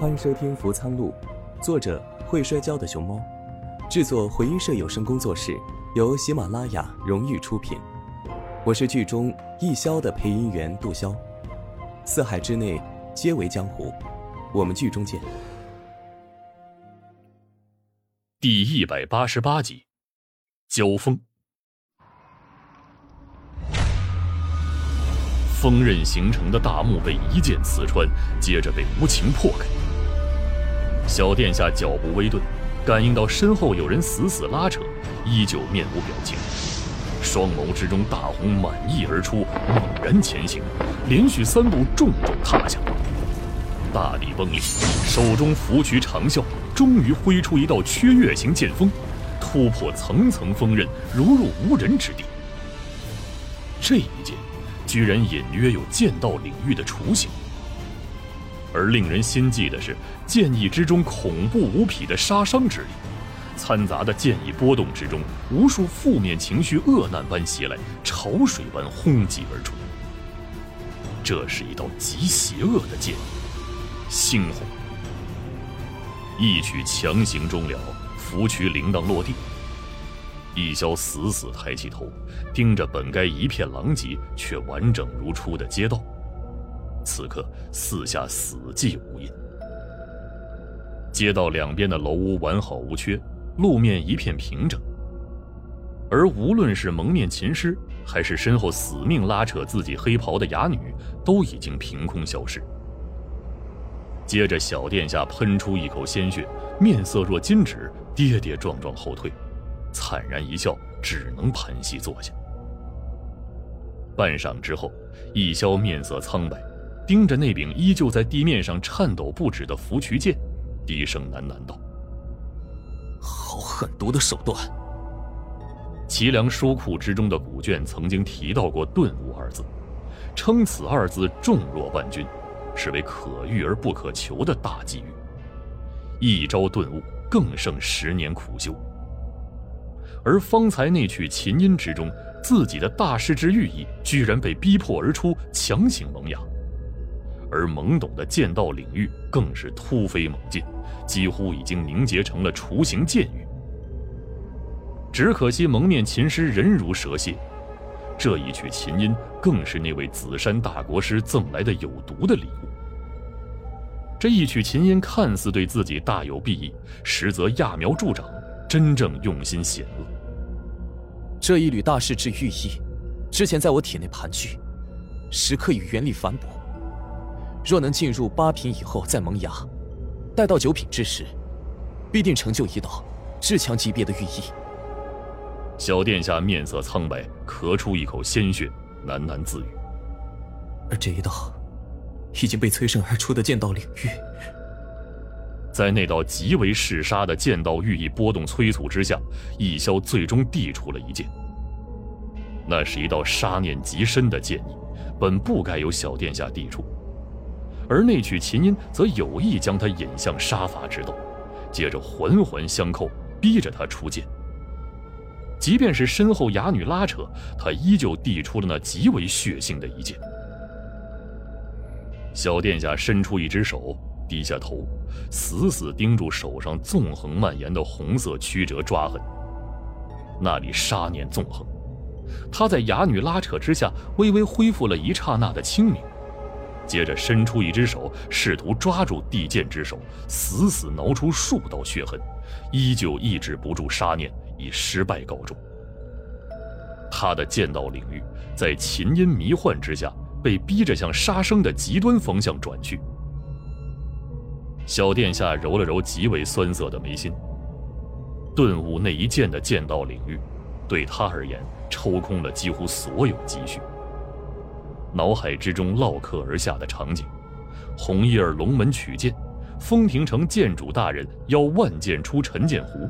欢迎收听《福苍录》，作者会摔跤的熊猫，制作回音社有声工作室，由喜马拉雅荣誉出品。我是剧中易潇的配音员杜潇。四海之内皆为江湖，我们剧中见。第一百八十八集，交锋。锋刃形成的大木被一剑刺穿，接着被无情破开。小殿下脚步微顿，感应到身后有人死死拉扯，依旧面无表情，双眸之中大红满溢而出，猛然前行，连续三步重重踏下。大地崩裂，手中拂渠长啸，终于挥出一道缺月形剑锋，突破层层锋刃，如入无人之地。这一剑，居然隐约有剑道领域的雏形。而令人心悸的是，剑意之中恐怖无匹的杀伤之力，掺杂的剑意波动之中，无数负面情绪恶难般袭来，潮水般轰击而出。这是一道极邪恶的剑，猩红。一曲强行终了，拂渠铃铛落地。易潇死死抬起头，盯着本该一片狼藉却完整如初的街道。此刻四下死寂无音，街道两边的楼屋完好无缺，路面一片平整。而无论是蒙面琴师，还是身后死命拉扯自己黑袍的哑女，都已经凭空消失。接着，小殿下喷出一口鲜血，面色若金纸，跌跌撞撞后退，惨然一笑，只能盘膝坐下。半晌之后，易潇面色苍白。盯着那柄依旧在地面上颤抖不止的拂渠剑，低声喃喃道：“好狠毒的手段。”齐梁书库之中的古卷曾经提到过“顿悟”二字，称此二字重若万钧，是为可遇而不可求的大机遇。一朝顿悟，更胜十年苦修。而方才那曲琴音之中，自己的大师之寓意，居然被逼迫而出，强行萌芽。而懵懂的剑道领域更是突飞猛进，几乎已经凝结成了雏形剑域。只可惜蒙面琴师人如蛇蝎，这一曲琴音更是那位紫山大国师赠来的有毒的礼物。这一曲琴音看似对自己大有裨益，实则揠苗助长，真正用心险恶。这一缕大势至寓意，之前在我体内盘踞，时刻与原力反哺。若能进入八品以后再萌芽，待到九品之时，必定成就一道至强级别的御意。小殿下面色苍白，咳出一口鲜血，喃喃自语。而这一道已经被催生而出的剑道领域，在那道极为嗜杀的剑道寓意波动催促之下，易潇最终递出了一剑。那是一道杀念极深的剑意，本不该由小殿下递出。而那曲琴音则有意将他引向杀伐之道，接着环环相扣，逼着他出剑。即便是身后哑女拉扯，他依旧递出了那极为血腥的一剑。小殿下伸出一只手，低下头，死死盯住手上纵横蔓延的红色曲折抓痕。那里杀念纵横，他在哑女拉扯之下，微微恢复了一刹那的清明。接着伸出一只手，试图抓住地剑之手，死死挠出数道血痕，依旧抑制不住杀念，以失败告终。他的剑道领域在琴音迷幻之下，被逼着向杀生的极端方向转去。小殿下揉了揉极为酸涩的眉心，顿悟那一剑的剑道领域，对他而言抽空了几乎所有积蓄。脑海之中烙刻而下的场景：红叶儿龙门取剑，风亭城剑主大人邀万剑出陈剑湖，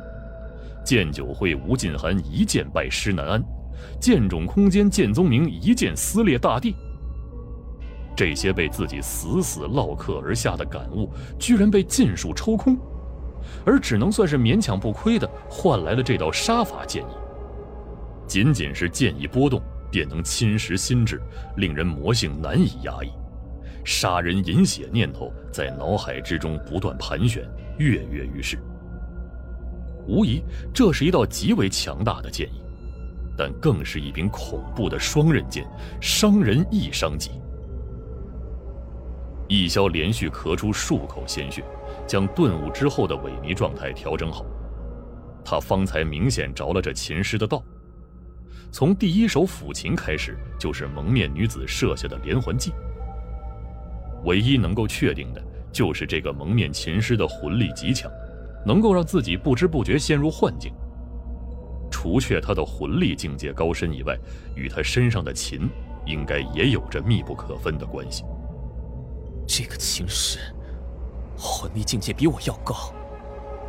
剑酒会吴晋寒一剑败施南安，剑冢空间剑宗明一剑撕裂大地。这些被自己死死烙刻而下的感悟，居然被尽数抽空，而只能算是勉强不亏的换来了这道杀法剑意。仅仅是剑意波动。便能侵蚀心智，令人魔性难以压抑。杀人饮血念头在脑海之中不断盘旋，跃跃欲试。无疑，这是一道极为强大的剑意，但更是一柄恐怖的双刃剑，伤人亦伤己。易萧连续咳出数口鲜血，将顿悟之后的萎靡状态调整好，他方才明显着了这琴师的道。从第一首抚琴开始，就是蒙面女子设下的连环计。唯一能够确定的，就是这个蒙面琴师的魂力极强，能够让自己不知不觉陷入幻境。除却他的魂力境界高深以外，与他身上的琴，应该也有着密不可分的关系。这个琴师，魂力境界比我要高，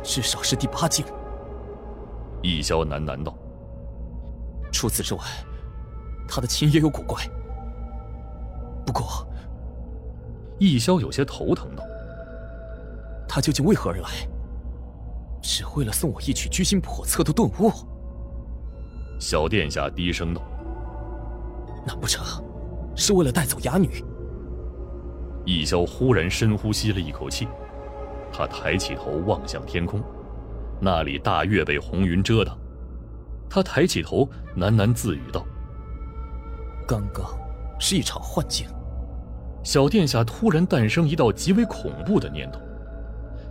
至少是第八境。易萧喃喃道。除此之外，他的琴也有古怪。不过，易潇有些头疼道：“他究竟为何而来？只为了送我一曲居心叵测的顿悟？”小殿下低声道：“难不成是为了带走哑女？”易潇忽然深呼吸了一口气，他抬起头望向天空，那里大月被红云遮挡。他抬起头，喃喃自语道：“刚刚是一场幻境。”小殿下突然诞生一道极为恐怖的念头，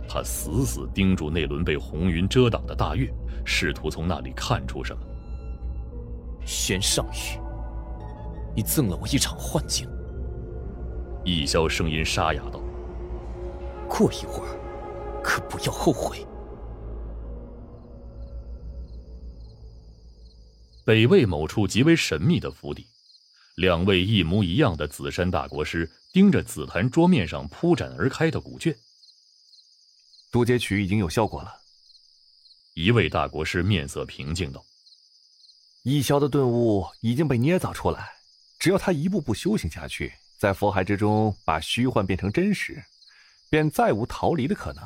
他死死盯住那轮被红云遮挡的大月，试图从那里看出什么。玄上宇，你赠了我一场幻境。易萧声音沙哑道：“过一会儿，可不要后悔。”北魏某处极为神秘的府邸，两位一模一样的紫山大国师盯着紫檀桌面上铺展而开的古卷。渡劫曲已经有效果了。一位大国师面色平静道：“易萧的顿悟已经被捏造出来，只要他一步步修行下去，在佛海之中把虚幻变成真实，便再无逃离的可能。”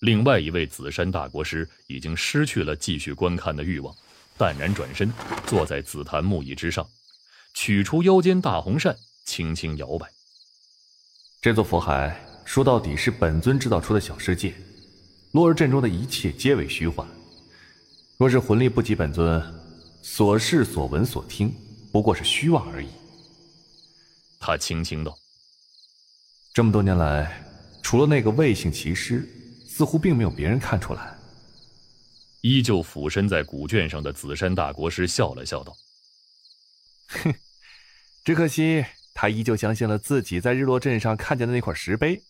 另外一位紫山大国师已经失去了继续观看的欲望。淡然转身，坐在紫檀木椅之上，取出腰间大红扇，轻轻摇摆。这座佛海说到底是本尊制造出的小世界，落日阵中的一切皆为虚幻。若是魂力不及本尊，所视所闻所听，不过是虚妄而已。他轻轻道：“这么多年来，除了那个魏姓骑师，似乎并没有别人看出来。”依旧俯身在古卷上的紫山大国师笑了笑道：“哼，只可惜他依旧相信了自己在日落镇上看见的那块石碑。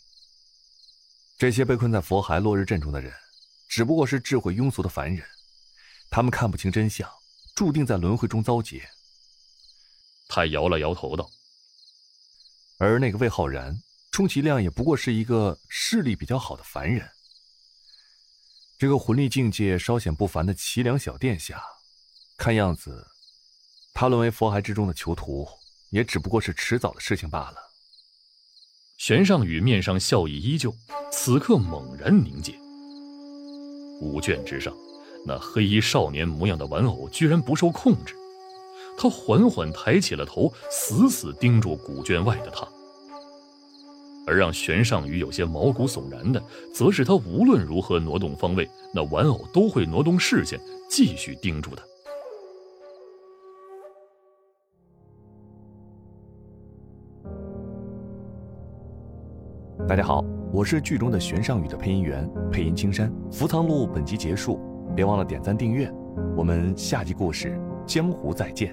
这些被困在佛海落日镇中的人，只不过是智慧庸俗的凡人，他们看不清真相，注定在轮回中遭劫。”他摇了摇头道：“而那个魏浩然，充其量也不过是一个视力比较好的凡人。”这个魂力境界稍显不凡的齐梁小殿下，看样子，他沦为佛海之中的囚徒，也只不过是迟早的事情罢了。玄尚宇面上笑意依旧，此刻猛然凝结。五卷之上，那黑衣少年模样的玩偶居然不受控制，他缓缓抬起了头，死死盯住古卷外的他。而让玄尚宇有些毛骨悚然的，则是他无论如何挪动方位，那玩偶都会挪动视线，继续盯住他。大家好，我是剧中的玄尚宇的配音员，配音青山。福藏路本集结束，别忘了点赞订阅，我们下集故事江湖再见。